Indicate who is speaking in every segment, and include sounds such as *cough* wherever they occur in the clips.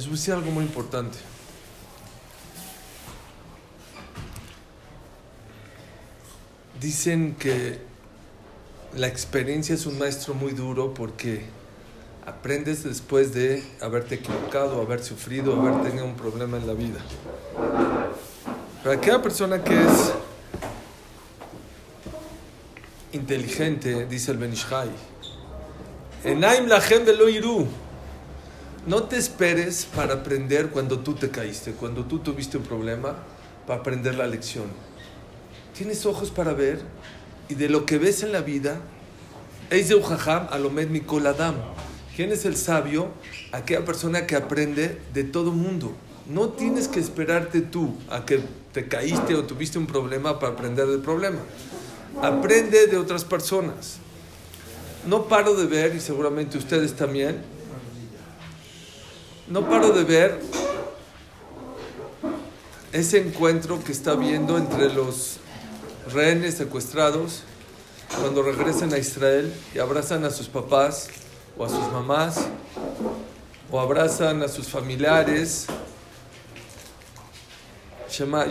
Speaker 1: Les voy decir algo muy importante. Dicen que la experiencia es un maestro muy duro porque aprendes después de haberte equivocado, haber sufrido, haber tenido un problema en la vida. Para aquella persona que es inteligente, dice el Benishai, Enaim lachem velo iru. No te esperes para aprender cuando tú te caíste, cuando tú tuviste un problema, para aprender la lección. Tienes ojos para ver y de lo que ves en la vida, Eis alomed mikol adam. ¿Quién es el sabio? Aquella persona que aprende de todo mundo. No tienes que esperarte tú a que te caíste o tuviste un problema para aprender del problema. Aprende de otras personas. No paro de ver, y seguramente ustedes también, no paro de ver ese encuentro que está viendo entre los rehenes secuestrados cuando regresan a Israel y abrazan a sus papás o a sus mamás o abrazan a sus familiares.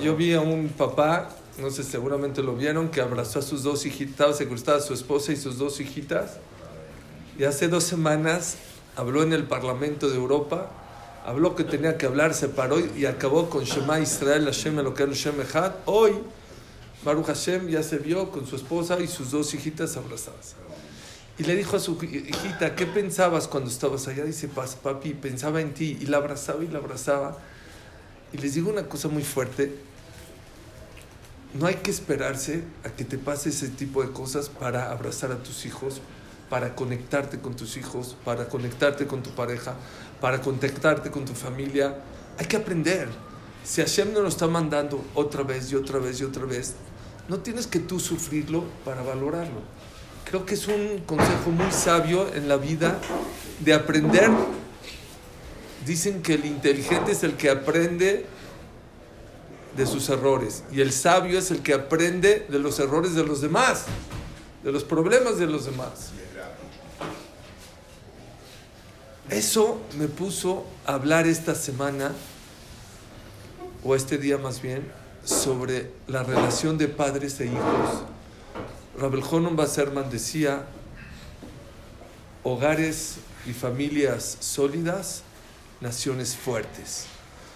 Speaker 1: Yo vi a un papá, no sé, seguramente lo vieron, que abrazó a sus dos hijitas, secuestraba a su esposa y sus dos hijitas. Y hace dos semanas habló en el Parlamento de Europa, habló que tenía que hablar, se paró y acabó con Shema Israel, Hashem Elokeinu Shem Echad. Hoy, Baruch Hashem ya se vio con su esposa y sus dos hijitas abrazadas. Y le dijo a su hijita, ¿qué pensabas cuando estabas allá? Dice, papi, pensaba en ti. Y la abrazaba y la abrazaba. Y les digo una cosa muy fuerte. No hay que esperarse a que te pase ese tipo de cosas para abrazar a tus hijos, para conectarte con tus hijos, para conectarte con tu pareja, para conectarte con tu familia. Hay que aprender. Si Hashem no lo está mandando otra vez y otra vez y otra vez, no tienes que tú sufrirlo para valorarlo. Creo que es un consejo muy sabio en la vida de aprender. Dicen que el inteligente es el que aprende de sus errores y el sabio es el que aprende de los errores de los demás, de los problemas de los demás. Eso me puso a hablar esta semana, o este día más bien, sobre la relación de padres e hijos Rabel Honon Basserman decía, hogares y familias sólidas, naciones fuertes.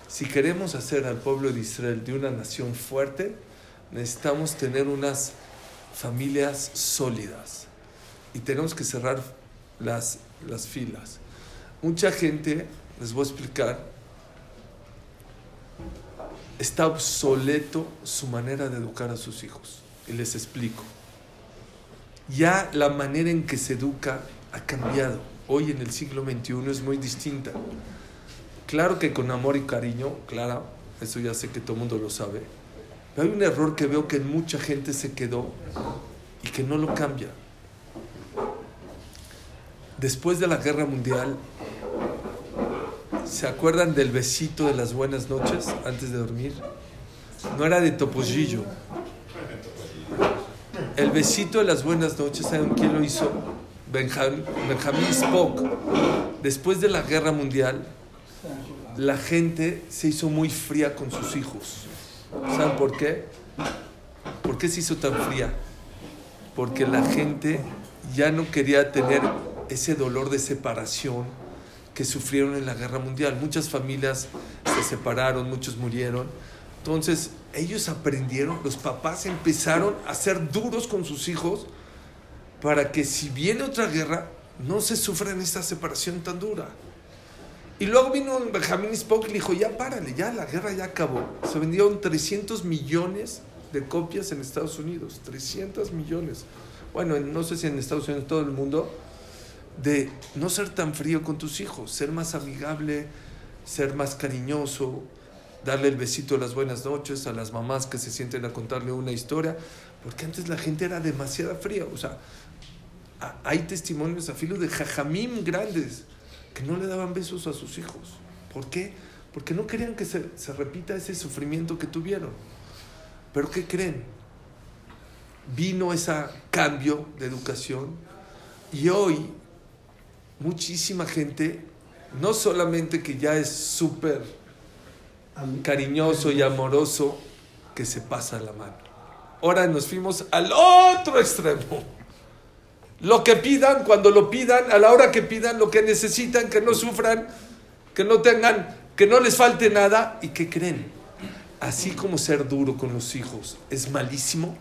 Speaker 1: Si queremos hacer al pueblo de Israel de una nación fuerte, necesitamos tener unas familias sólidas y tenemos que cerrar las, las filas. Mucha gente, les voy a explicar, está obsoleto su manera de educar a sus hijos. Y les explico ya la manera en que se educa ha cambiado. Hoy en el siglo XXI es muy distinta. Claro que con amor y cariño, claro, eso ya sé que todo el mundo lo sabe. Pero hay un error que veo que mucha gente se quedó y que no lo cambia. Después de la guerra mundial, ¿se acuerdan del besito de las buenas noches antes de dormir? No era de topollillo, el besito de las buenas noches, ¿saben quién lo hizo? Benjamin, Spock. Después de la guerra mundial, la gente se hizo muy fría con sus hijos. ¿Saben por qué? ¿Por qué se hizo tan fría? Porque la gente ya no quería tener ese dolor de separación que sufrieron en la guerra mundial. Muchas familias se separaron, muchos murieron. Entonces, ellos aprendieron, los papás empezaron a ser duros con sus hijos para que si viene otra guerra, no se sufran esta separación tan dura. Y luego vino Benjamin Spock y le dijo, ya párale, ya la guerra ya acabó. Se vendieron 300 millones de copias en Estados Unidos, 300 millones. Bueno, no sé si en Estados Unidos, todo el mundo, de no ser tan frío con tus hijos, ser más amigable, ser más cariñoso, darle el besito de las buenas noches a las mamás que se sienten a contarle una historia, porque antes la gente era demasiado fría, o sea, hay testimonios a filo de jajamim grandes que no le daban besos a sus hijos. ¿Por qué? Porque no querían que se, se repita ese sufrimiento que tuvieron. Pero ¿qué creen? Vino ese cambio de educación y hoy muchísima gente no solamente que ya es súper cariñoso y amoroso, que se pasa la mano. Ahora nos fuimos al otro extremo. Lo que pidan, cuando lo pidan, a la hora que pidan, lo que necesitan, que no sufran, que no tengan, que no les falte nada y que creen. Así como ser duro con los hijos es malísimo,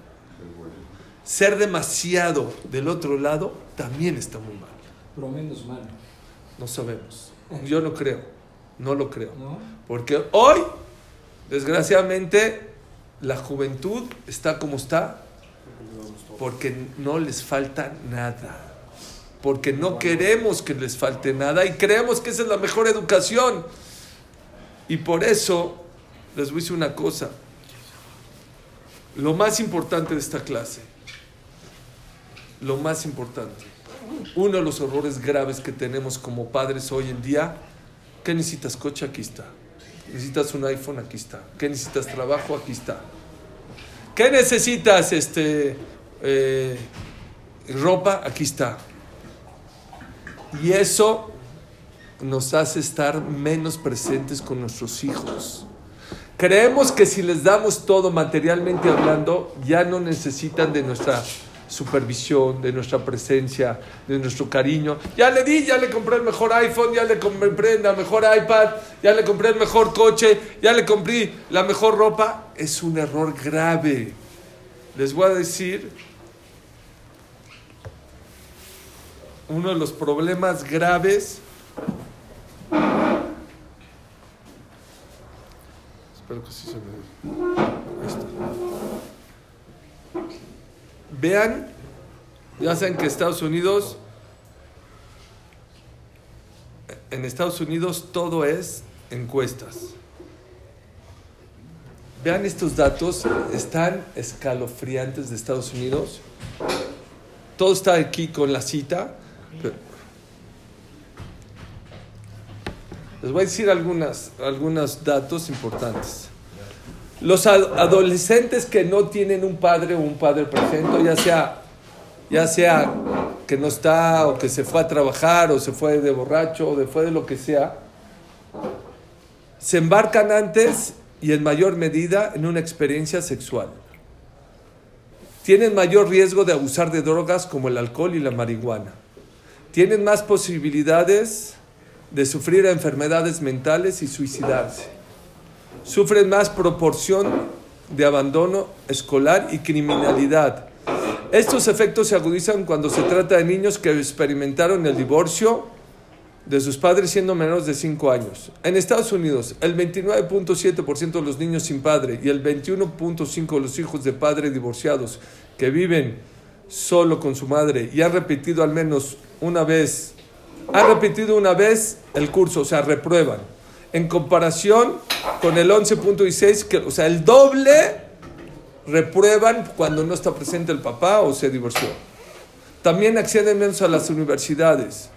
Speaker 1: ser demasiado del otro lado también está muy mal.
Speaker 2: Menos mal.
Speaker 1: No sabemos. Yo no creo. No lo creo. Porque hoy, desgraciadamente, la juventud está como está porque no les falta nada. Porque no queremos que les falte nada y creemos que esa es la mejor educación. Y por eso les voy a decir una cosa. Lo más importante de esta clase, lo más importante, uno de los horrores graves que tenemos como padres hoy en día, ¿qué necesitas coche? Aquí está. ¿Necesitas un iPhone? Aquí está. ¿Qué necesitas trabajo? Aquí está. ¿Qué necesitas este, eh, ropa? Aquí está. Y eso nos hace estar menos presentes con nuestros hijos. Creemos que si les damos todo materialmente hablando, ya no necesitan de nuestra supervisión, de nuestra presencia, de nuestro cariño. Ya le di, ya le compré el mejor iPhone, ya le compré la mejor iPad, ya le compré el mejor coche, ya le compré la mejor ropa. Es un error grave. Les voy a decir uno de los problemas graves Espero que sí se me... Vean, ya saben que Estados Unidos, en Estados Unidos todo es encuestas. Vean estos datos, están escalofriantes de Estados Unidos. Todo está aquí con la cita. Les voy a decir algunas, algunos datos importantes. Los adolescentes que no tienen un padre o un padre presente, ya sea, ya sea que no está o que se fue a trabajar o se fue de borracho o de fue de lo que sea, se embarcan antes y en mayor medida en una experiencia sexual. Tienen mayor riesgo de abusar de drogas como el alcohol y la marihuana. Tienen más posibilidades de sufrir enfermedades mentales y suicidarse. Sufren más proporción de abandono escolar y criminalidad. Estos efectos se agudizan cuando se trata de niños que experimentaron el divorcio de sus padres siendo menores de 5 años. En Estados Unidos, el 29.7% de los niños sin padre y el 21.5% de los hijos de padres divorciados que viven solo con su madre y han repetido al menos una vez ha repetido una vez el curso, o sea, reprueban. En comparación con el 11.16, que, o sea, el doble reprueban cuando no está presente el papá o se divorció. También acceden menos a las universidades.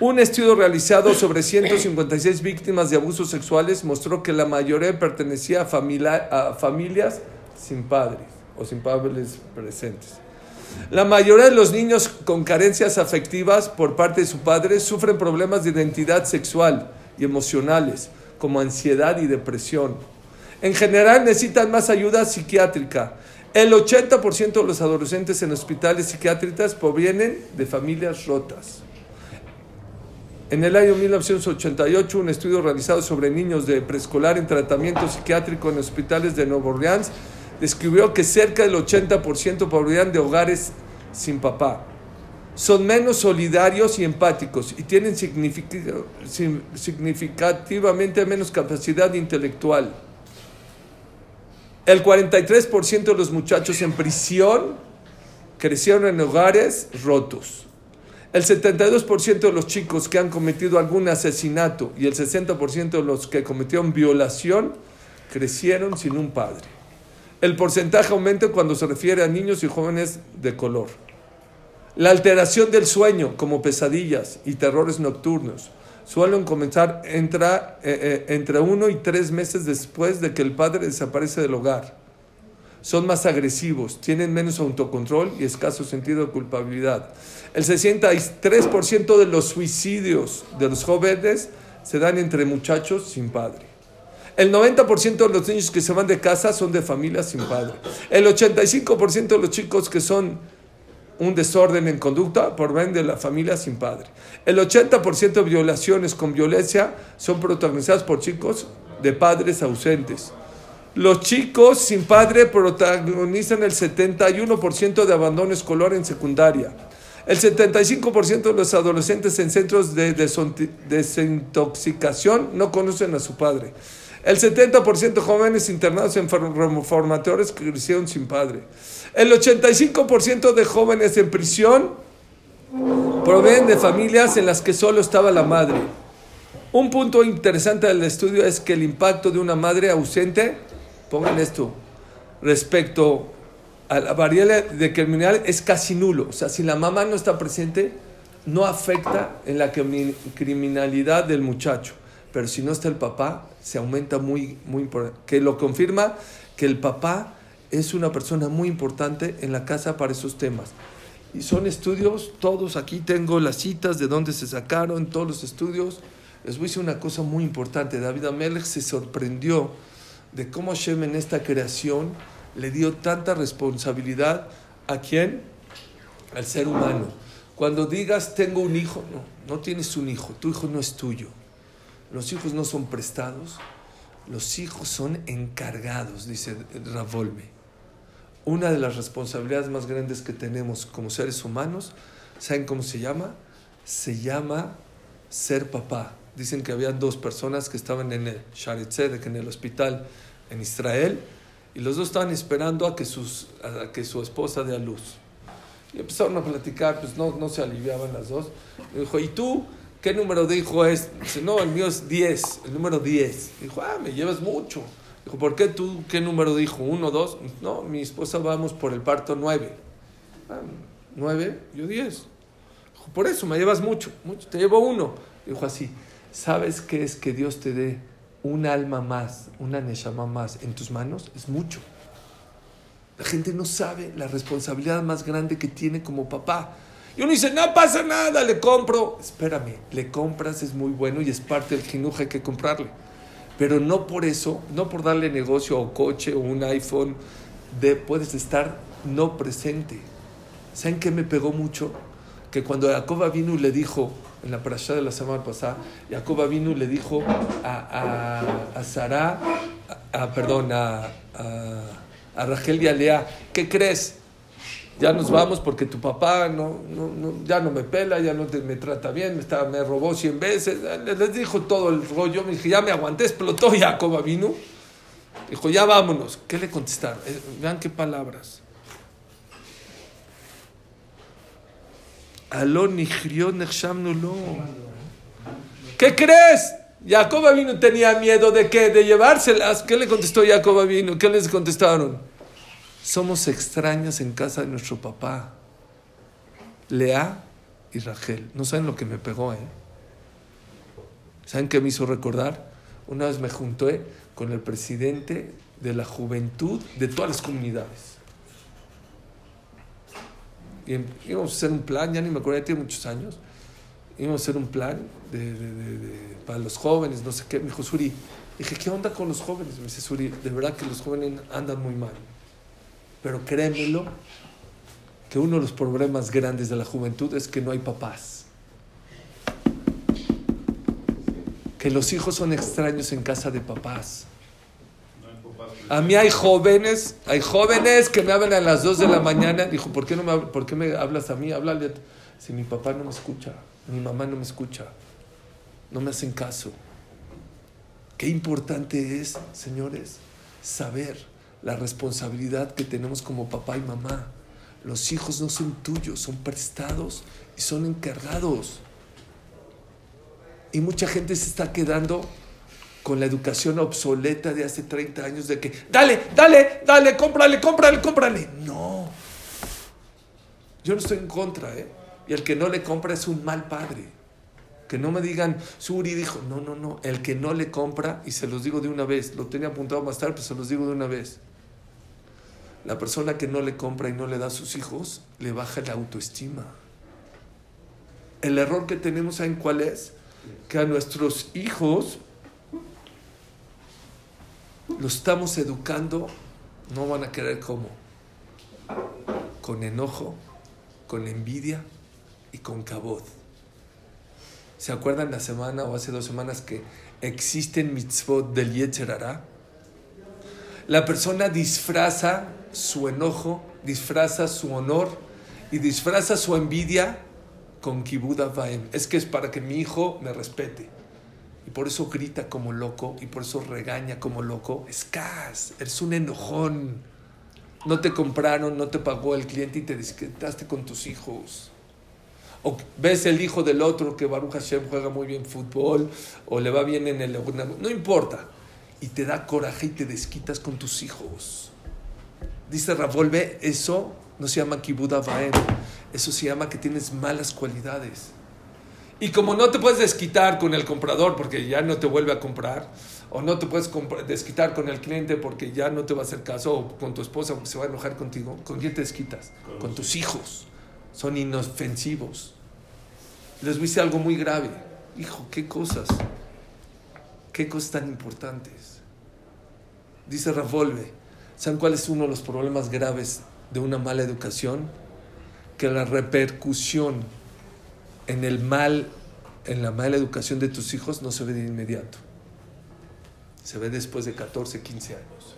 Speaker 1: Un estudio realizado sobre 156 víctimas de abusos sexuales mostró que la mayoría pertenecía a, a familias sin padres o sin padres presentes. La mayoría de los niños con carencias afectivas por parte de su padre sufren problemas de identidad sexual y emocionales, como ansiedad y depresión. En general necesitan más ayuda psiquiátrica. El 80% de los adolescentes en hospitales psiquiátricos provienen de familias rotas. En el año 1988, un estudio realizado sobre niños de preescolar en tratamiento psiquiátrico en hospitales de Nueva Orleans describió que cerca del 80% provienen de hogares sin papá. Son menos solidarios y empáticos y tienen significativamente menos capacidad intelectual. El 43% de los muchachos en prisión crecieron en hogares rotos. El 72% de los chicos que han cometido algún asesinato y el 60% de los que cometieron violación crecieron sin un padre. El porcentaje aumenta cuando se refiere a niños y jóvenes de color. La alteración del sueño, como pesadillas y terrores nocturnos, suelen comenzar entre, eh, eh, entre uno y tres meses después de que el padre desaparece del hogar. son más agresivos, tienen menos autocontrol y escaso sentido de culpabilidad. El 63% de los suicidios de los jóvenes se dan entre muchachos sin padre. El 90% de los niños que se van de casa son de familias sin padre. El 85% de los chicos que son un desorden en conducta por ven de la familia sin padre. El 80% de violaciones con violencia son protagonizadas por chicos de padres ausentes. Los chicos sin padre protagonizan el 71% de abandono escolar en secundaria. El 75% de los adolescentes en centros de desintoxicación no conocen a su padre. El 70% de jóvenes internados en reformatorios crecieron sin padre. El 85% de jóvenes en prisión provienen de familias en las que solo estaba la madre. Un punto interesante del estudio es que el impacto de una madre ausente pongan esto, respecto a la variable de criminal es casi nulo. O sea, si la mamá no está presente, no afecta en la criminalidad del muchacho. Pero si no está el papá, se aumenta muy, muy importante. Que lo confirma que el papá es una persona muy importante en la casa para esos temas. Y son estudios, todos aquí tengo las citas de dónde se sacaron, todos los estudios. Les voy a decir una cosa muy importante. David Amelech se sorprendió de cómo Hashem en esta creación le dio tanta responsabilidad a quién? Al ser humano. Cuando digas tengo un hijo, no, no tienes un hijo, tu hijo no es tuyo. Los hijos no son prestados, los hijos son encargados, dice Ravolme. Una de las responsabilidades más grandes que tenemos como seres humanos, ¿saben cómo se llama? Se llama ser papá. Dicen que había dos personas que estaban en el Sharetzedek, en el hospital en Israel, y los dos estaban esperando a que, sus, a que su esposa dé a luz. Y empezaron a platicar, pues no, no se aliviaban las dos. Y dijo, ¿y tú qué número de hijo es? Dice, no, el mío es 10, el número 10. Dijo, ah, me llevas mucho. Dijo, ¿por qué tú qué número de hijo? ¿Uno, dos? No, mi esposa vamos por el parto 9. Ah, ¿Nueve? Yo 10. Dijo, por eso me llevas mucho, mucho, te llevo uno. Dijo así, ¿sabes qué es que Dios te dé un alma más, una neshama más en tus manos? Es mucho. La gente no sabe la responsabilidad más grande que tiene como papá. Y uno dice, no pasa nada, le compro. Espérame, le compras, es muy bueno y es parte del jinuja, hay que comprarle. Pero no por eso, no por darle negocio o coche o un iPhone, de, puedes estar no presente. ¿Saben qué me pegó mucho? Que cuando Jacob vino le dijo, en la parasha de la semana pasada, Jacob vino le dijo a, a, a Sara, a, perdón, a, a, Rachel y a Lea, ¿qué crees? Ya nos vamos porque tu papá no, no, ya no me pela, ya no me trata bien, me, está, me robó cien veces. Les dijo todo el rollo, me dije, ya me aguanté, explotó Jacob vino. Dijo, ya vámonos. ¿Qué le contestaron? Eh, vean qué palabras. ¿Qué crees? Jacob vino tenía miedo de qué? De llevárselas. ¿Qué le contestó Jacob vino? ¿Qué les contestaron? Somos extraños en casa de nuestro papá. Lea y Rachel. No saben lo que me pegó, ¿eh? ¿Saben qué me hizo recordar? Una vez me junté con el presidente de la juventud de todas las comunidades y íbamos a hacer un plan, ya ni me acuerdo, ya tiene muchos años, íbamos a hacer un plan de, para los jóvenes, no sé qué. Me dijo Suri, dije, ¿qué onda con los jóvenes? Me dice Suri, de verdad que los jóvenes andan muy mal. Pero créemelo, que uno de los problemas grandes de la juventud es que no hay papás. Que los hijos son extraños en casa de papás. A mí hay jóvenes, hay jóvenes que me hablan a las 2 de la mañana. Dijo, ¿por qué, no me, ¿por qué me hablas a mí? Háblale. Si mi papá no me escucha, mi mamá no me escucha, no me hacen caso. Qué importante es, señores, saber la responsabilidad que tenemos como papá y mamá. Los hijos no son tuyos, son prestados y son encargados. Y mucha gente se está quedando con la educación obsoleta de hace 30 años de que, dale, dale, dale, cómprale, cómprale, cómprale. No. Yo no estoy en contra, ¿eh? Y el que no le compra es un mal padre. Que no me digan, Suri dijo, no, no, no, el que no le compra, y se los digo de una vez, lo tenía apuntado más tarde, pero se los digo de una vez. La persona que no le compra y no le da a sus hijos, le baja la autoestima. El error que tenemos, ¿saben cuál es? Que a nuestros hijos los estamos educando, no van a querer cómo. Con enojo, con envidia y con cabot. ¿Se acuerdan la semana o hace dos semanas que existen mitzvot del Yetzerara? La persona disfraza su enojo, disfraza su honor y disfraza su envidia con kibuda vaem. Es que es para que mi hijo me respete. Y por eso grita como loco y por eso regaña como loco. Es cas, eres un enojón. No te compraron, no te pagó el cliente y te disquetaste con tus hijos. O ves el hijo del otro que Baruch Hashem juega muy bien fútbol o le va bien en el... No importa. Y te da coraje y te desquitas con tus hijos. Dice Ravolve, eso no se llama kibuda vaem. Eso se llama que tienes malas cualidades. Y como no te puedes desquitar con el comprador porque ya no te vuelve a comprar, o no te puedes desquitar con el cliente porque ya no te va a hacer caso, o con tu esposa porque se va a enojar contigo, ¿con quién te desquitas? Con, tus hijos. Son inofensivos. Les dice algo muy grave. Hijo, ¿qué cosas? ¿Qué cosas tan importantes? Dice Ravolve, ¿saben cuál es uno de los problemas graves de una mala educación? Que la repercusión en el mal, en la mala educación de tus hijos no se ve de inmediato. Se ve después de 14, 15 años.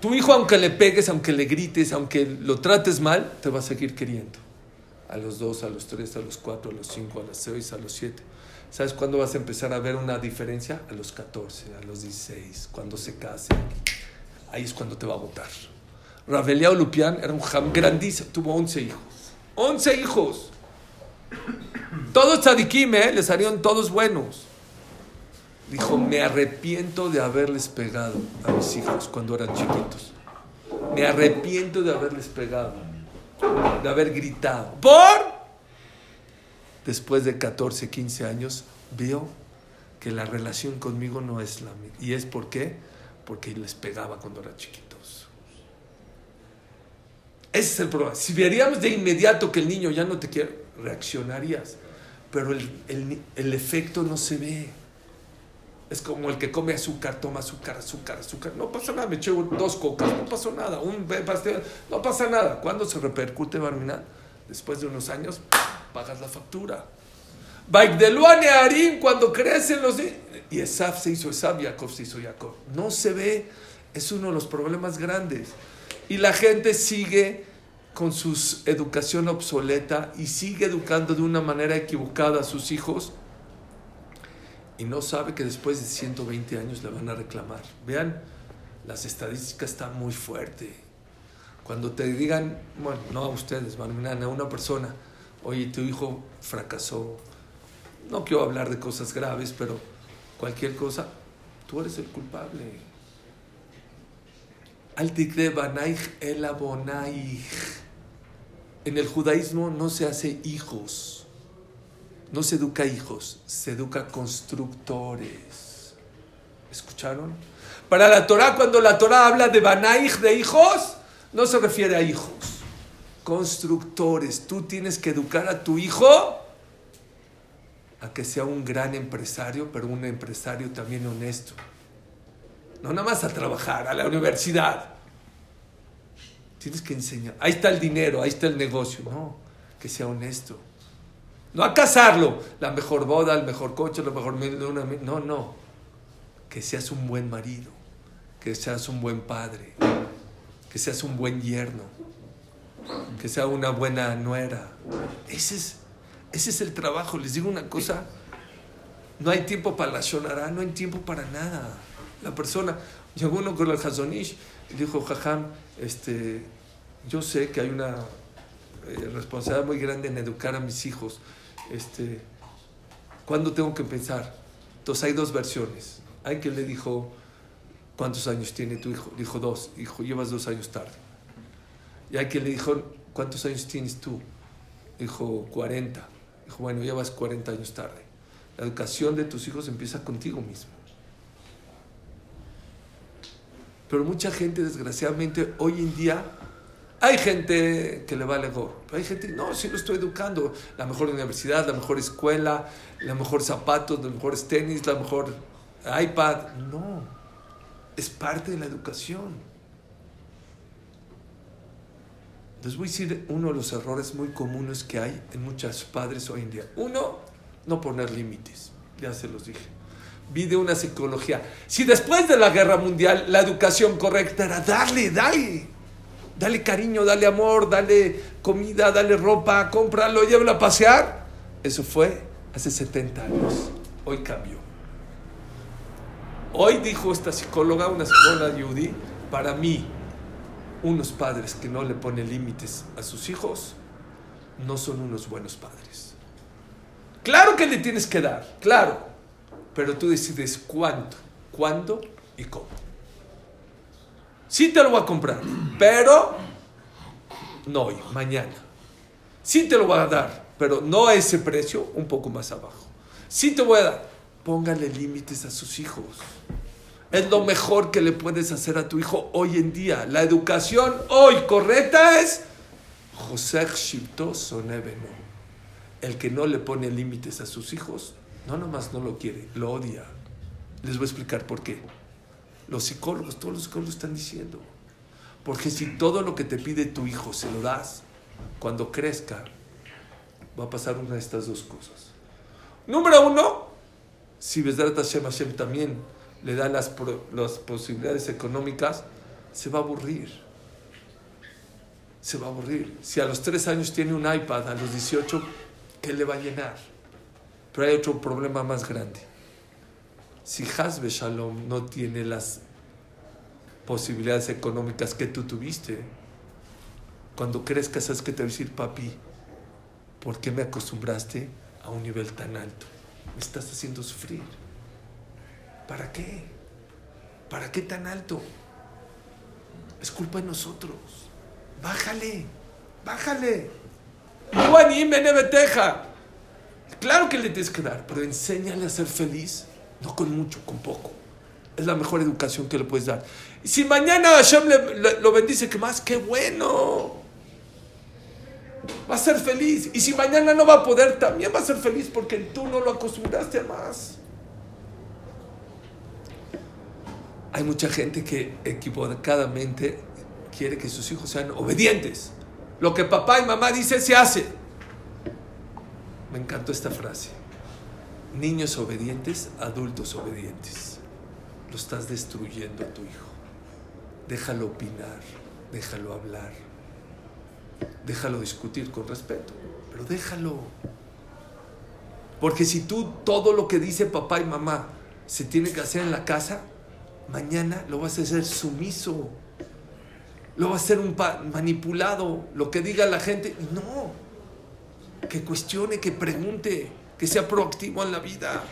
Speaker 1: Tu hijo, aunque le pegues, aunque le grites, aunque lo trates mal, te va a seguir queriendo. A los 2, a los 3, a los 4, a los 5, a los 6, a los 7. ¿Sabes cuándo vas a empezar a ver una diferencia? A los 14, a los 16, cuando se case. Ahí es cuando te va a votar. Raveliao Lupián era un jam grandísimo, tuvo 11 hijos. 11 hijos. Todos tzadikim, ¿eh? les salieron todos buenos. Dijo, me arrepiento de haberles pegado a mis hijos cuando eran chiquitos. Me arrepiento de haberles pegado, de haber gritado. ¿Por? Después de 14, 15 años, veo que la relación conmigo no es la misma. ¿Y es por qué? Porque les pegaba cuando eran chiquitos. Ese es el problema. Si veríamos de inmediato que el niño ya no te quiere, reaccionarías. Pero el, efecto no se ve. Es como el que come azúcar, toma azúcar, azúcar, azúcar. No pasa nada, me eché dos cocas, no pasó nada. Un pastel, no pasa nada. ¿Cuándo se repercute, Barmina? Después de unos años, pagas la factura. Baigdeluane Arim, cuando crecen los. Y Esaf se hizo Esaf, Jacob se hizo Jacob. No se ve, es uno de los problemas grandes. Y la gente sigue con su educación obsoleta y sigue educando de una manera equivocada a sus hijos y no sabe que después de 120 años le van a reclamar. Vean, las estadísticas están muy fuertes. Cuando te digan, bueno, no a ustedes, a una persona, oye, tu hijo fracasó, no quiero hablar de cosas graves, pero cualquier cosa, tú eres el culpable. Al el en el judaísmo no se hace hijos, no se educa hijos, se educa constructores. ¿Escucharon? Para la Torah, cuando la Torah habla de banaich, de hijos, no se refiere a hijos, constructores. Tú tienes que educar a tu hijo a que sea un gran empresario, pero un empresario también honesto. No nada más a trabajar, a la universidad. Tienes que enseñar. Ahí está el dinero, ahí está el negocio. No, que sea honesto. No a casarlo. La mejor boda, el mejor coche, lo mejor... No, no. Que seas un buen marido. Que seas un buen padre. Que seas un buen yerno. Que sea una buena nuera. Ese es, ese es el trabajo. Les digo una cosa. No hay tiempo para la shonara, no hay tiempo para nada. La persona, llegó uno con el Hazonish y dijo, Jajam, este, yo sé que hay una eh, responsabilidad muy grande en educar a mis hijos. Este, ¿Cuándo tengo que pensar? Entonces hay dos versiones. Hay que le dijo, ¿cuántos años tiene tu hijo? Dijo dos. Dijo, llevas dos años tarde. Y hay que le dijo, ¿cuántos años tienes tú? Dijo, 40. Dijo, bueno, llevas 40 años tarde. La educación de tus hijos empieza contigo mismo. Pero mucha gente, desgraciadamente, hoy en día, hay gente que le vale gorro. Hay gente, no, si lo estoy educando. La mejor universidad, la mejor escuela, la mejor zapatos, los mejores tenis, la mejor iPad. No, es parte de la educación. Les voy a decir uno de los errores muy comunes que hay en muchos padres hoy en día. Uno, no poner límites. Ya se los dije. Vi de una psicología. Si después de la guerra mundial la educación correcta era darle, dale. Dale cariño, dale amor, dale comida, dale ropa, cómpralo, llévalo a pasear. Eso fue hace 70 años. Hoy cambió. Hoy dijo esta psicóloga, una psicóloga yudí, para mí, unos padres que no le ponen límites a sus hijos no son unos buenos padres. Claro que le tienes que dar, claro, pero tú decides cuánto, cuándo y cómo. Sí te lo voy a comprar, pero no hoy, mañana. Sí te lo voy a dar, pero no a ese precio, un poco más abajo. Sí te voy a dar, póngale límites a sus hijos. Es lo mejor que le puedes hacer a tu hijo hoy en día. La educación hoy correcta es José Shipto Sonebeno. El que no le pone límites a sus hijos, no nomás no lo quiere, lo odia. Les voy a explicar por qué. Los psicólogos, todos los psicólogos están diciendo. Porque si todo lo que te pide tu hijo se lo das, cuando crezca, va a pasar una de estas dos cosas. Número uno, si Besdarat Hashem Hashem también le da las, posibilidades económicas, se va a aburrir. Se va a aburrir. Si a los tres años tiene un iPad, a los 18, ¿qué le va a llenar? Pero hay otro problema más grande. Si Hasbe Shalom no tiene las posibilidades económicas que tú tuviste, cuando crezcas, ¿sabes que te va a decir, papi? ¿Por qué me acostumbraste a un nivel tan alto? Me estás haciendo sufrir. ¿Para qué? ¿Para qué tan alto? Es culpa de nosotros. Bájale, bájale. Claro que le tienes que dar, pero enséñale a ser feliz, no con mucho, con poco. Es la mejor educación que le puedes dar. Si mañana Hashem le, lo bendice, que más? ¡Qué bueno! Va a ser feliz. Y si mañana no va a poder, también va a ser feliz porque tú no lo acostumbraste a más. Hay mucha gente que equivocadamente quiere que sus hijos sean obedientes. Lo que papá y mamá dicen se hace. Me encantó esta frase. Niños obedientes, adultos obedientes. Lo estás destruyendo a tu hijo. Déjalo opinar, déjalo hablar, déjalo discutir con respeto, pero déjalo. Porque si tú todo lo que dice papá y mamá se tiene que hacer en la casa, mañana lo vas a hacer sumiso, lo vas a hacer un manipulado, lo que diga la gente. No, que cuestione, que pregunte, que sea proactivo en la vida.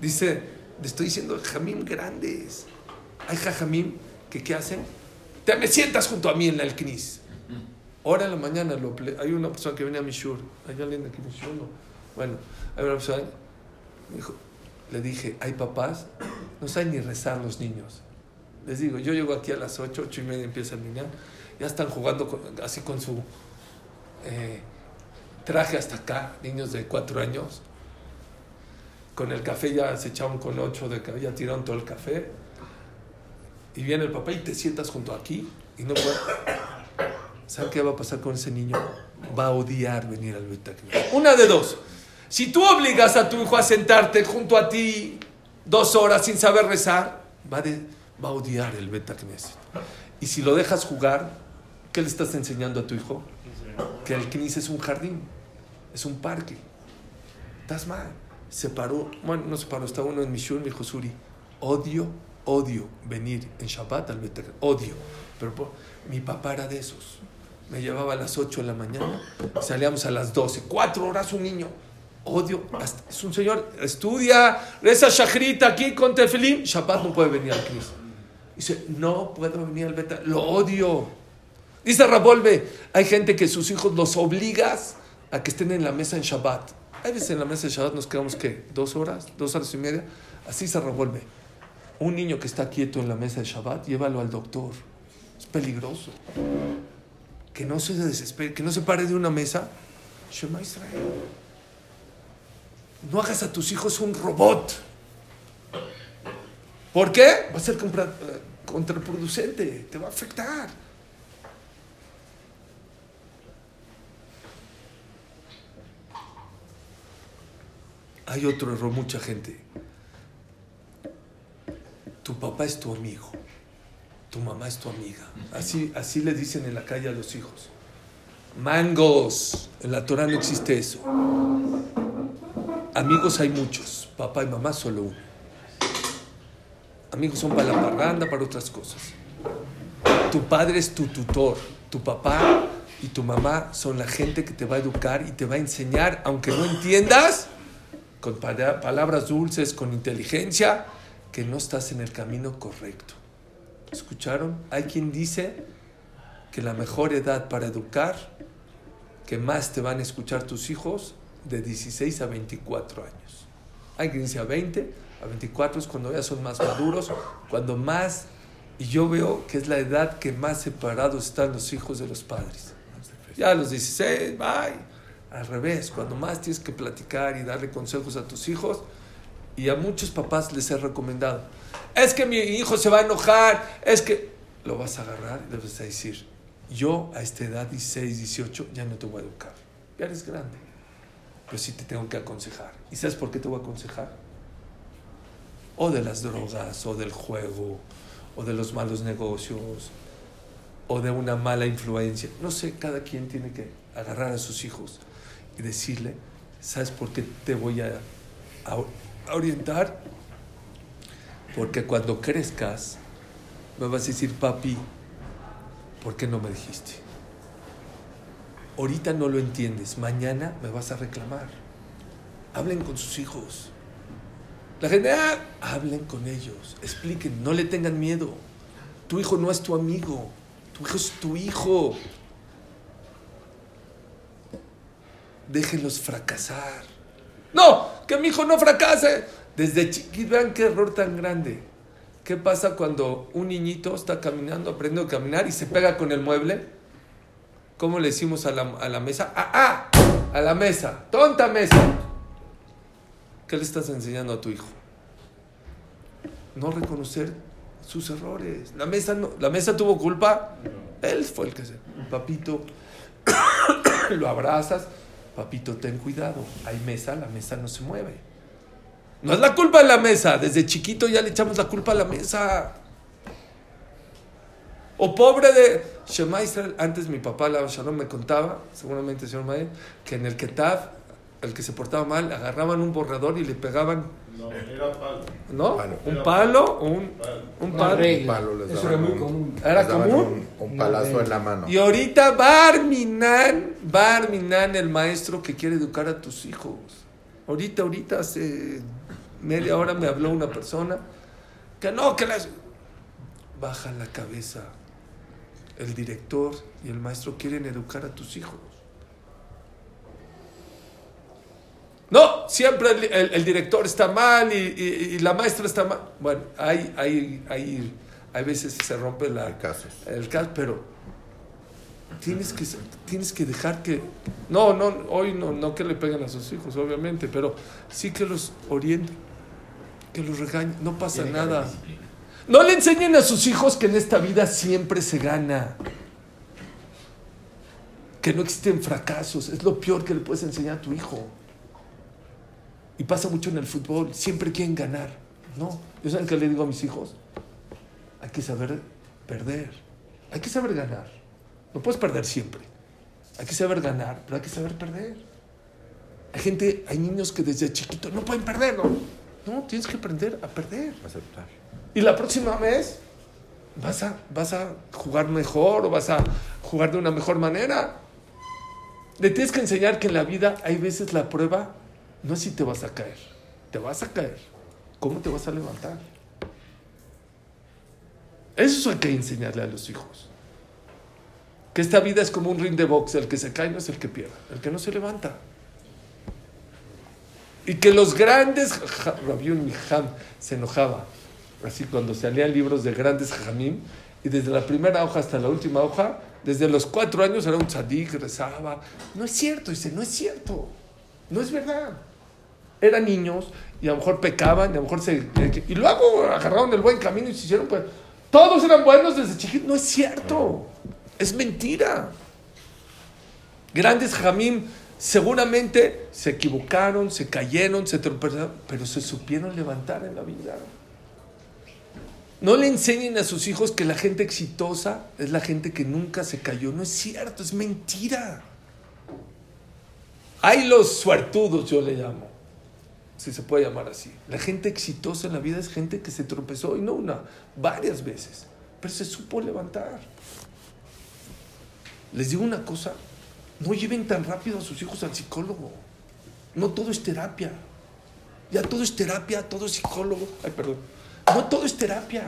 Speaker 1: Dice, le estoy diciendo jamim grandes. Hay jajamim que ¿qué hacen? Te me sientas junto a mí en la Alquinis. Ahora en la mañana lo, hay una persona que viene a mi shur. ¿Hay alguien aquí en mi shur? Bueno, hay una persona. Me dijo, le dije, hay papás, no saben ni rezar los niños. Les digo, yo llego aquí a las 8, 8 y media empieza el niño, ya están jugando así con su eh, traje hasta acá, niños de 4 años. Con el café ya se echaron con 8 de café, ya tiraron todo el café. Y viene el papá y te sientas junto aquí y no puede. ¿Saben qué va a pasar con ese niño? Va a odiar venir al Betacnes. Una de dos si tú obligas a tu hijo a sentarte junto a ti dos horas sin saber rezar, va, va a odiar el Beta Y si lo dejas jugar, ¿qué le estás enseñando a tu hijo? Que el Knis es un jardín, es un parque. Estás mal. Se paró, bueno, no se paró, está uno en Mishur, mi hijo Suri. Odio, odio venir en Shabbat al Beta Odio. Pero mi papá era de esos. Me llevaba a las 8 de la mañana, salíamos a las 12, cuatro horas un niño Odio. Es un señor, estudia, reza Shahrita aquí con Tefilim. Shabbat no puede venir al. Dice, no puedo venir al Beta. Lo odio. Dice Rabolve, hay gente que sus hijos los obligas a que estén en la mesa en Shabbat. Hay veces en la mesa de Shabbat nos quedamos, ¿qué? ¿Dos horas? ¿Dos horas y media? Así se revuelve. Un niño que está quieto en la mesa de Shabbat, llévalo al doctor. Es peligroso. Que no se desespere, que no se pare de una mesa. Shema Israel. No hagas a tus hijos un robot. ¿Por qué? Va a ser eh, contraproducente, te va a afectar. Hay otro error, mucha gente. Tu papá es tu amigo, tu mamá es tu amiga. Así, así le dicen en la calle a los hijos. Mangos, en la Torah no existe eso. Amigos hay muchos, papá y mamá solo uno. Amigos son para la parranda, para otras cosas. Tu padre es tu tutor, tu papá y tu mamá son la gente que te va a educar y te va a enseñar, aunque no entiendas, con pala- palabras dulces, con inteligencia, que no estás en el camino correcto. ¿Escucharon? Hay quien dice que la mejor edad para educar, que más te van a escuchar tus hijos, de 16 a 24 años. Hay quien dice a 20, a 24 es cuando ya son más maduros, cuando más, y yo veo que es la edad que más separados están los hijos de los padres. Ya a los 16, bye. Al revés, cuando más tienes que platicar y darle consejos a tus hijos, y a muchos papás les he recomendado, es que mi hijo se va a enojar, es que lo vas a agarrar y le vas a decir, yo a esta edad, 16, 18, ya no te voy a educar, ya eres grande, pero sí te tengo que aconsejar. ¿Y sabes por qué te voy a aconsejar? O de las drogas, o del juego, o de los malos negocios, o de una mala influencia. No sé, cada quien tiene que agarrar a sus hijos y decirle, ¿sabes por qué te voy a, a- orientar? Porque cuando crezcas, me vas a decir, papi, ¿por qué no me dijiste? Ahorita no lo entiendes, mañana me vas a reclamar. Hablen con sus hijos. La gente, hablen con ellos, expliquen, no le tengan miedo. Tu hijo no es tu amigo, tu hijo es tu hijo. Déjenlos fracasar. No, que mi hijo no fracase. Desde chiquito, vean qué error tan grande. ¿Qué pasa cuando un niñito está caminando, aprendiendo a caminar y se pega con el mueble? ¿Cómo le decimos a la, a la mesa? ¡Ah, ah! A la mesa. ¡Tonta mesa! ¿Qué le estás enseñando a tu hijo? No reconocer sus errores. La mesa, no, la mesa tuvo culpa. Él fue el que se. Papito, *coughs* lo abrazas. Papito, ten cuidado. Hay mesa, la mesa no se mueve. No es la culpa de la mesa. Desde chiquito ya le echamos la culpa a la mesa. O pobre de Shema Israel. Antes mi papá, la Shalom, me contaba, seguramente el señor Mael, que en el Ketav, el que se portaba mal, agarraban un borrador y le pegaban,
Speaker 2: No, era palo.
Speaker 1: ¿no?
Speaker 3: Palo.
Speaker 1: Un palo o un, un
Speaker 4: Una
Speaker 1: palo.
Speaker 4: regla.
Speaker 3: palo les
Speaker 4: Eso era muy
Speaker 3: un-
Speaker 4: común.
Speaker 1: ¿Era
Speaker 3: les
Speaker 1: común?
Speaker 3: Un, un palazo en la mano.
Speaker 1: Y ahorita Barminan, Barminan, el maestro que quiere educar a tus hijos. Ahorita, ahorita, hace media hora me habló una persona que no, que las... Baja la cabeza. El director y el maestro quieren educar a tus hijos. No, siempre el, el- el director está mal y, y- y la maestra está mal. Bueno, hay, hay, hay, hay veces se rompe la,
Speaker 3: Hay casos.
Speaker 1: el caso, pero tienes que, tienes que dejar que... No, no, hoy no, no que le peguen a sus hijos, obviamente, pero sí que los orienten, que los regañen, no pasa nada.
Speaker 4: disciplina.
Speaker 1: No le enseñen a sus hijos que en esta vida siempre se gana. Que no existen fracasos. Es lo peor que le puedes enseñar a tu hijo. Y pasa mucho en el fútbol. Siempre quieren ganar. No. ¿Yo saben qué le digo a mis hijos? Hay que saber perder. Hay que saber ganar. No puedes perder siempre. Hay que saber ganar, pero hay que saber perder. Hay gente, hay niños que desde chiquito no pueden perder, ¿no? No, tienes que aprender a perder.
Speaker 3: Aceptar.
Speaker 1: Y la próxima vez vas a, vas a jugar mejor o vas a jugar de una mejor manera. Le tienes que enseñar que en la vida hay veces la prueba no es si te vas a caer, te vas a caer. ¿Cómo te vas a levantar? Eso hay que enseñarle a los hijos. Que esta vida es como un ring de box, el que se cae no es el que pierde, el que no se levanta. Y que los grandes, Ja- Rabbi Ham se enojaba, así cuando salían libros de grandes jamim, y desde la primera hoja hasta la última hoja, desde los cuatro años era un tzadik, rezaba. No es cierto, dice, no es cierto. No es verdad. Eran niños y a lo mejor pecaban, y a lo mejor se. Y luego agarraron el buen camino y se hicieron. Pues, todos eran buenos desde chiquitos. No es cierto. Es mentira. Grandes jamim seguramente se equivocaron, se cayeron, se tropezaron, pero se supieron levantar en la vida. No le enseñen a sus hijos que la gente exitosa es la gente que nunca se cayó. No es cierto, es mentira. Hay los suertudos, yo le llamo, si se puede llamar así. La gente exitosa en la vida es gente que se tropezó, y no una, varias veces, pero se supo levantar. Les digo una cosa, no lleven tan rápido a sus hijos al psicólogo. No todo es terapia. Ya todo es terapia, todo es psicólogo. Ay, perdón. No todo es terapia.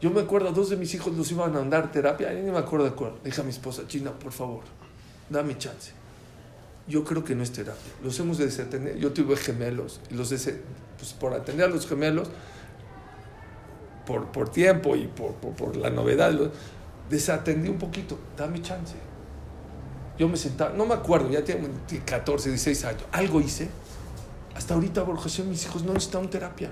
Speaker 1: Yo me acuerdo, dos de mis hijos los iban a andar terapia, y ni me acuerdo de acuerdo. Dije a mi esposa, China, por favor, dame chance. Yo creo que no es terapia. Los hemos de desatener. Yo tuve gemelos y los des pues por atender a los gemelos, por, por tiempo y por, por, la novedad, desatendí un poquito. Dame chance. Yo me sentaba, no me acuerdo, ya tengo 14, 16 años. Algo hice. Hasta ahorita, Borja, mis hijos no necesitan terapia.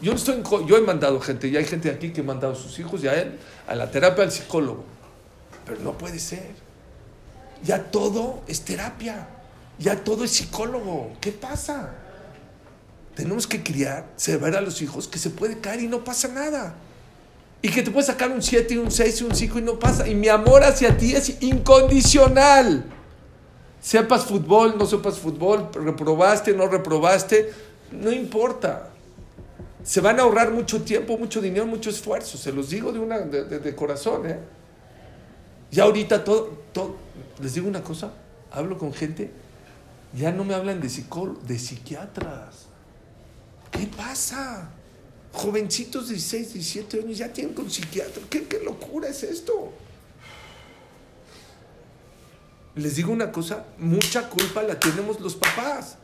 Speaker 1: Yo, no estoy yo he mandado gente, y hay gente aquí que ha mandado a sus hijos y a él, a la terapia, al psicólogo. Pero no puede ser. Ya todo es terapia. Ya todo es psicólogo. ¿Qué pasa? Tenemos que criar, saber a los hijos que se puede caer y no pasa nada. Y que te puede sacar un 7 y un 6 y un 5 y no pasa. Y mi amor hacia ti es incondicional. Sepas fútbol, no sepas fútbol, reprobaste, no reprobaste, no importa se van a ahorrar mucho tiempo, mucho dinero, mucho esfuerzo. Se los digo de, una, de, corazón. ¿eh? Ya ahorita todo, todo, les digo una cosa, hablo con gente, ya no me hablan de psicólogos, de psiquiatras. ¿Qué pasa? Jovencitos de 16, 17 años ya tienen con psiquiatra. ¿Qué, qué locura es esto? Les digo una cosa, mucha culpa la tenemos los papás.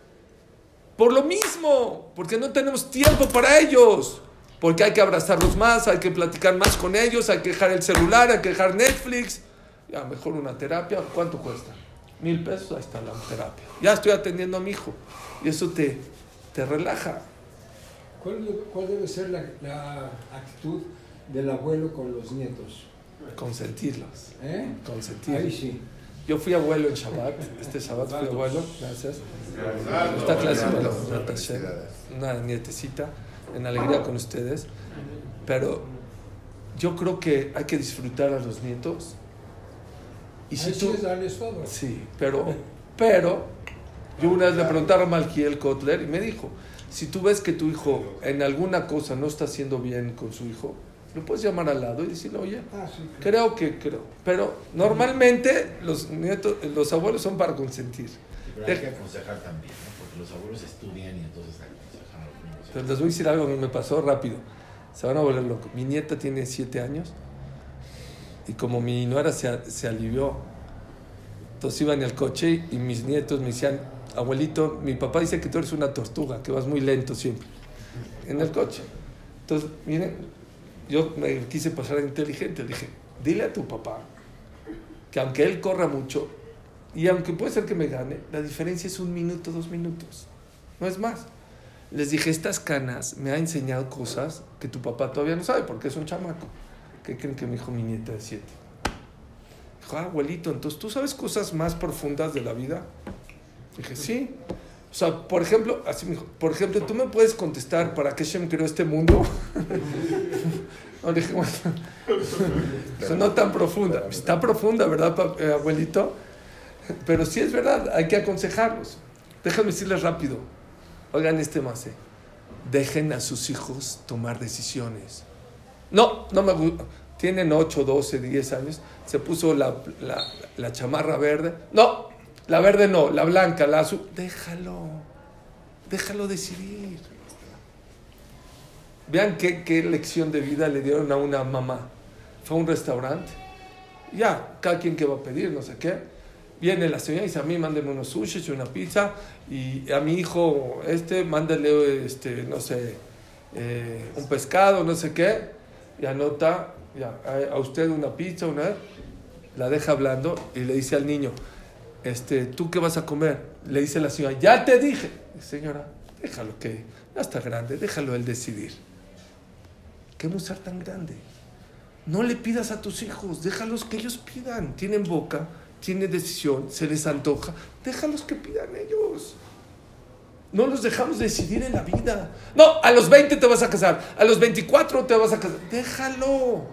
Speaker 1: Por lo mismo, porque no tenemos tiempo para ellos. Porque hay que abrazarlos más, hay que platicar más con ellos, hay que dejar el celular, hay que dejar Netflix. Ya, mejor una terapia. ¿Cuánto cuesta? Mil pesos, ahí está la terapia. Ya estoy atendiendo a mi hijo. Y eso te, te relaja.
Speaker 2: ¿Cuál, debe ser la, la, actitud del abuelo con los nietos?
Speaker 1: Consentirlos.
Speaker 2: ¿Eh?
Speaker 1: Consentirlos.
Speaker 2: Ahí sí.
Speaker 1: Yo fui abuelo en Shabbat, este Shabbat fui abuelo, gracias. Esta clase me una nietecita, en alegría con ustedes. Pero yo creo que hay que disfrutar a los nietos.
Speaker 2: Y si tú.
Speaker 1: Sí, pero, pero yo una vez le preguntaron a Malkiel Kotler y me dijo, si tú ves que tu hijo en alguna cosa no está haciendo bien con su hijo, lo puedes llamar al lado y decirle, oye, ah, creo que creo. Pero normalmente los nietos, los abuelos son para consentir.
Speaker 3: pero hay que aconsejar también, ¿no? porque los abuelos estudian y entonces aconsejan a los niños.
Speaker 1: Pero les voy a decir algo que me pasó rápido. Se van a volver locos. Mi nieta tiene siete años y como mi nuera se, se alivió, entonces iba en el coche y mis nietos me decían, abuelito, mi papá dice que tú eres una tortuga, que vas muy lento siempre, en el coche. Entonces, miren, yo me quise pasar inteligente. Dije, dile a tu papá que aunque él corra mucho, y aunque puede ser que me gane, la diferencia es un minuto, dos minutos. No es más. Les dije, estas canas me ha enseñado cosas que tu papá todavía no sabe porque es un chamaco. ¿Qué creen que me dijo mi nieta de siete? Dijo, ah, abuelito, entonces tú sabes cosas más profundas de la vida. Dije, sí. O sea, por ejemplo, así me dijo, por ejemplo, tú me puedes contestar para qué Shem creó este mundo. *laughs* no, dije, no tan profunda. Está profunda, ¿verdad, eh, abuelito? Pero sí es verdad, hay que aconsejarlos. Déjame decirles rápido. Oigan este más. Dejen a sus hijos tomar decisiones. No, no me gusta. Tienen 8, 12, 10 años. Se puso la, la, la chamarra verde. No, la verde no, la blanca, la azul. Déjalo. Déjalo decidir. Vean qué, qué lección de vida le dieron a una mamá. Fue a un restaurante. Ya, cada quien que va a pedir, no sé qué. Viene la señora y dice, a mí mándeme unos sushis una pizza. Y a mi hijo, este, mándale, este, no sé, eh, un pescado, no sé qué, y anota, ya, a usted una pizza, una, la deja hablando y le dice al niño, este, ¿tú qué vas a comer? Le dice la señora, ya te dije. Señora, déjalo que ya está grande, déjalo él decidir. ¿Qué musar tan grande? No le pidas a tus hijos, déjalos que ellos pidan. Tienen boca, tienen decisión, se les antoja, déjalos que pidan ellos. No los dejamos decidir en la vida. No, a los 20 te vas a casar, a los 24 te vas a casar. Déjalo.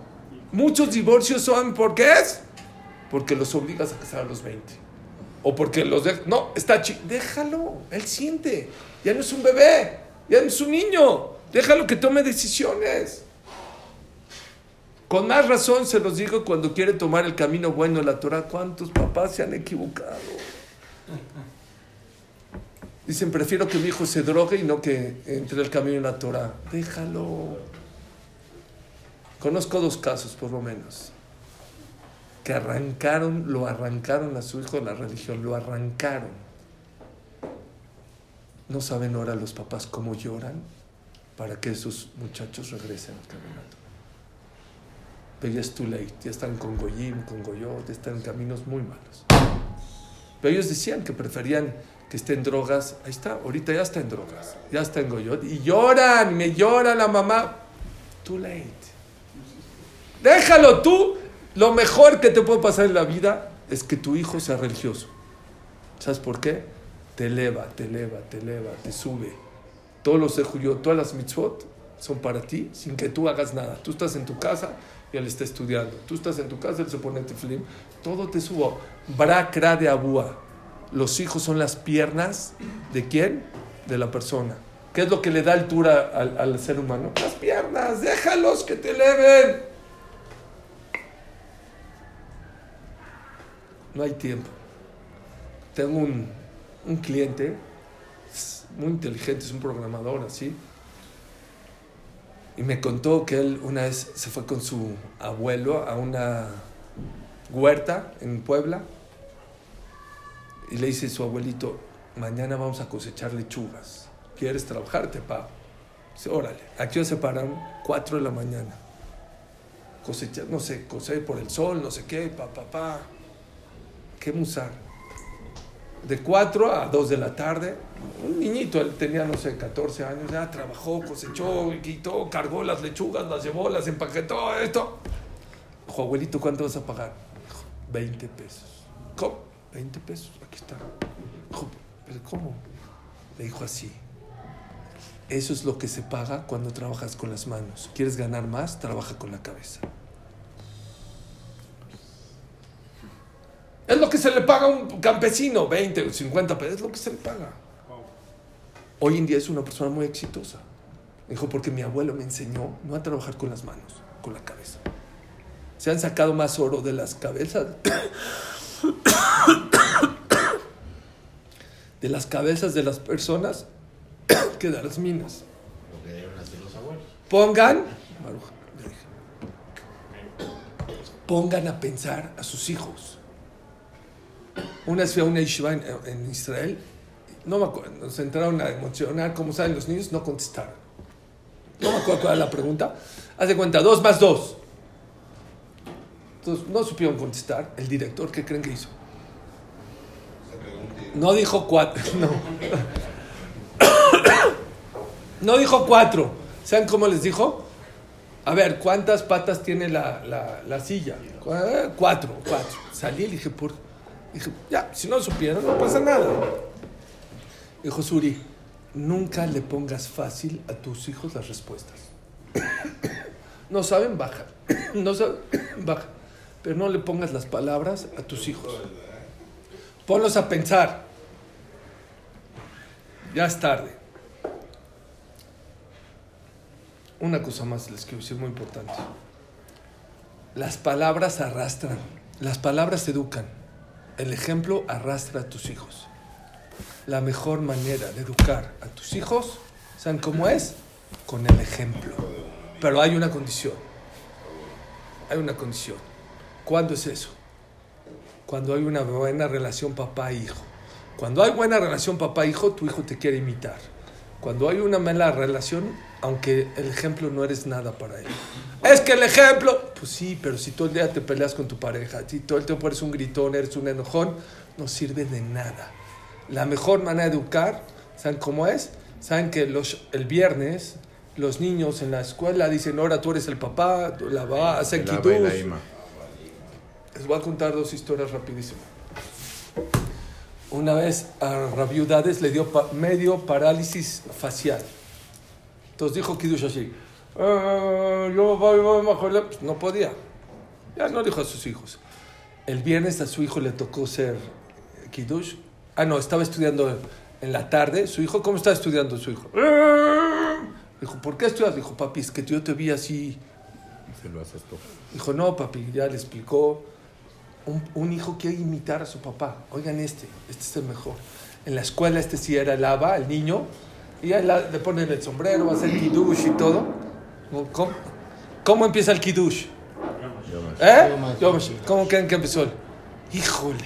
Speaker 1: Muchos divorcios son, ¿por qué es? Porque los obligas a casar a los 20. O porque los de... No, está chico. Déjalo. Él siente. Ya no es un bebé. Ya no es un niño. Déjalo que tome decisiones. Con más razón se los digo cuando quiere tomar el camino bueno de la Torah. ¿Cuántos papás se han equivocado? Dicen, prefiero que mi hijo se drogue y no que entre el camino de la Torah. Déjalo. Conozco dos casos, por lo menos, que arrancaron, lo arrancaron a su hijo de la religión, lo arrancaron. No saben ahora los papás cómo lloran para que esos muchachos regresen al camino. Pero ya es too late, ya están con Goyim, con Goyot, están en caminos muy malos. Pero ellos decían que preferían que esté en drogas. Ahí está, ahorita ya está en drogas, ya está en Goyot. Y lloran, me llora la mamá. Too late. Déjalo tú. Lo mejor que te puede pasar en la vida es que tu hijo sea religioso. ¿Sabes por qué? Te eleva, te eleva, te eleva, te sube. Todos los ejuyot, todas las mitzvot son para ti sin que tú hagas nada. Tú estás en tu casa y él está estudiando. Tú estás en tu casa, él se pone teflim. Todo te subo. Brakra de abúa. Los hijos son las piernas de quién? De la persona. ¿Qué es lo que le da altura al, al ser humano? Las piernas. Déjalos que te eleven. No hay tiempo. Tengo un, un cliente muy inteligente, es un programador así. Y me contó que él una vez se fue con su abuelo a una huerta en Puebla y le dice a su abuelito, mañana vamos a cosechar lechugas. ¿Quieres trabajar? Te pago. Dice, órale. Aquí se paran 4 de la mañana. Cosechar, no sé, coser por el sol, no sé qué, pa, pa, pa. Qué musar. De 4 a 2 de la tarde, un niñito, él tenía, no sé, 14 años, ya trabajó, cosechó, quitó, cargó las lechugas, las llevó, las empaquetó, esto. Dijo, abuelito, ¿cuánto vas a pagar? Dijo, 20 pesos. ¿Cómo? 20 pesos, aquí está. Dijo, ¿pero cómo? Le dijo así. Eso es lo que se paga cuando trabajas con las manos. ¿Quieres ganar más? Trabaja con la cabeza. Es lo que se le paga a un campesino, 20 o 50 pesos, es lo que se le paga. Hoy en día es una persona muy exitosa. Dijo, porque mi abuelo me enseñó no a trabajar con las manos, con la cabeza. Se han sacado más oro de las cabezas, *coughs* de las cabezas de las personas *coughs* que de las minas.
Speaker 3: Lo que deben hacer los abuelos.
Speaker 1: Pongan, pongan a pensar a sus hijos. Una a una yeshiva en, Israel, no me acuerdo, nos entraron a emocionar, como saben los niños, no contestaron. No me acuerdo cuál era la pregunta. Haz de cuenta, dos más dos. Entonces, no supieron contestar. El director, ¿qué creen que hizo? No dijo cuatro, *laughs* no. *coughs* No dijo cuatro. ¿Saben cómo les dijo? A ver, ¿cuántas patas tiene la, la, la silla? Cu- Cuatro, cuatro. Salí y dije, por... Dije, ya, si no supieron, no pasa nada. Dijo Suri, nunca le pongas fácil a tus hijos las respuestas. *coughs* No saben, baja. *coughs* No saben, *coughs* baja. Pero no le pongas las palabras a tus hijos. Ponlos a pensar. Ya es tarde. Una cosa más les quiero decir muy importante. Las palabras arrastran. Las palabras educan. El ejemplo arrastra a tus hijos. La mejor manera de educar a tus hijos, ¿saben cómo es? Con el ejemplo. Pero hay una condición. Hay una condición. ¿Cuándo es eso? Cuando hay una buena relación papá-hijo. Cuando hay buena relación papá-hijo, tu hijo te quiere imitar. Cuando hay una mala relación, aunque el ejemplo no eres nada para él. Es que el ejemplo, pues sí, pero si todo el día te peleas con tu pareja, si todo el tiempo eres un gritón, eres un enojón, no sirve de nada. La mejor manera de educar, ¿saben cómo es? Saben que los, el viernes los niños en la escuela dicen, ahora tú eres el papá, la va, hacen. Les voy a contar dos historias rapidísimas. Una vez a Rabiudades le dio pa- medio parálisis facial. Entonces dijo Kiddush así. "Eh, yo voy, voy, voy", pues no podía. Ya no dijo a sus hijos. El viernes a su hijo le tocó ser Kiddush. Ah, no, estaba estudiando en la tarde. Su hijo, ¿cómo está estudiando su hijo? "Eh". Dijo, ¿por qué estudias? Dijo, papi, es que yo te vi así
Speaker 4: Se lo haces tú.
Speaker 1: Dijo, no, papi, ya le explicó. Un, un hijo quiere imitar a su papá. Oigan este, este es el mejor. En la escuela este sí era el aba, el niño. Y la- le ponen el sombrero, va a hacer kiddush y todo. ¿Cómo, cómo empieza el kiddush? ¿Eh? ¿Cómo creen que empezó? Híjole,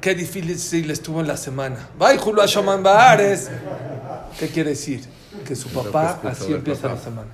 Speaker 1: qué difícil estuvo en la semana. Bahares. ¿Qué quiere decir? Que su papá así empieza la semana.